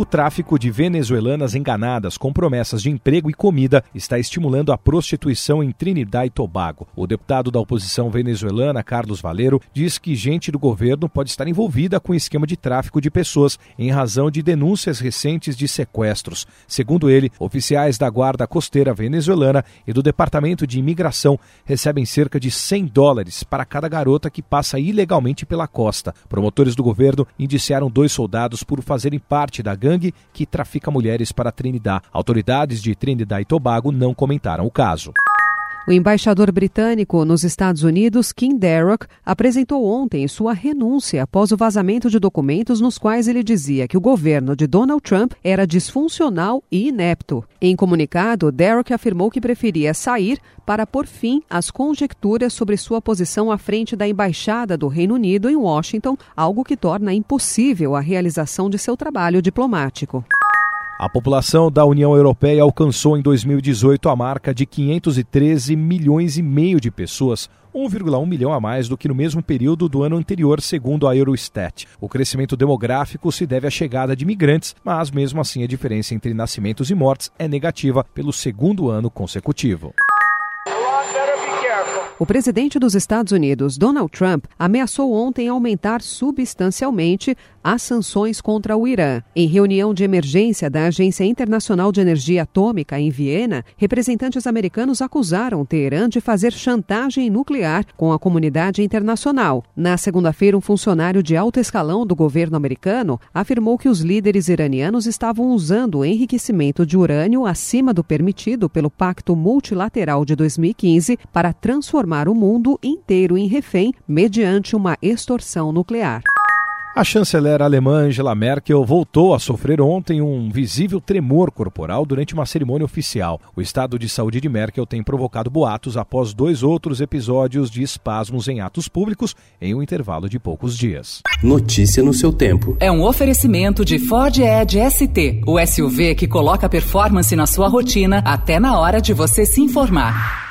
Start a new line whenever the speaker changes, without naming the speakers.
O tráfico de venezuelanas enganadas com promessas de emprego e comida está estimulando a prostituição em Trinidad e Tobago. O deputado da oposição venezuelana, Carlos Valero, diz que gente do governo pode estar envolvida com o esquema de tráfico de pessoas em razão de denúncias recentes de sequestros. Segundo ele, oficiais da Guarda Costeira venezuelana e do Departamento de Imigração recebem cerca de 100 dólares para cada garota que passa ilegalmente pela costa. Promotores do governo indiciaram dois soldados por fazerem parte da gangue gangue que trafica mulheres para Trinidad. Autoridades de Trinidad e Tobago não comentaram o caso.
O embaixador britânico nos Estados Unidos, Kim Darroch, apresentou ontem sua renúncia após o vazamento de documentos nos quais ele dizia que o governo de Donald Trump era disfuncional e inepto. Em comunicado, Darroch afirmou que preferia sair para pôr fim às conjecturas sobre sua posição à frente da embaixada do Reino Unido em Washington, algo que torna impossível a realização de seu trabalho diplomático.
A população da União Europeia alcançou em 2018 a marca de 513 milhões e meio de pessoas, 1,1 milhão a mais do que no mesmo período do ano anterior, segundo a Eurostat. O crescimento demográfico se deve à chegada de migrantes, mas mesmo assim a diferença entre nascimentos e mortes é negativa pelo segundo ano consecutivo.
O presidente dos Estados Unidos, Donald Trump, ameaçou ontem aumentar substancialmente as sanções contra o Irã. Em reunião de emergência da Agência Internacional de Energia Atômica em Viena, representantes americanos acusaram Teherã de fazer chantagem nuclear com a comunidade internacional. Na segunda-feira, um funcionário de alto escalão do governo americano afirmou que os líderes iranianos estavam usando o enriquecimento de urânio acima do permitido pelo Pacto Multilateral de 2015 para transformar o mundo inteiro em refém mediante uma extorsão nuclear.
A chanceler alemã Angela Merkel voltou a sofrer ontem um visível tremor corporal durante uma cerimônia oficial. O estado de saúde de Merkel tem provocado boatos após dois outros episódios de espasmos em atos públicos em um intervalo de poucos dias.
Notícia no seu tempo.
É um oferecimento de Ford Edge ST, o SUV que coloca performance na sua rotina até na hora de você se informar.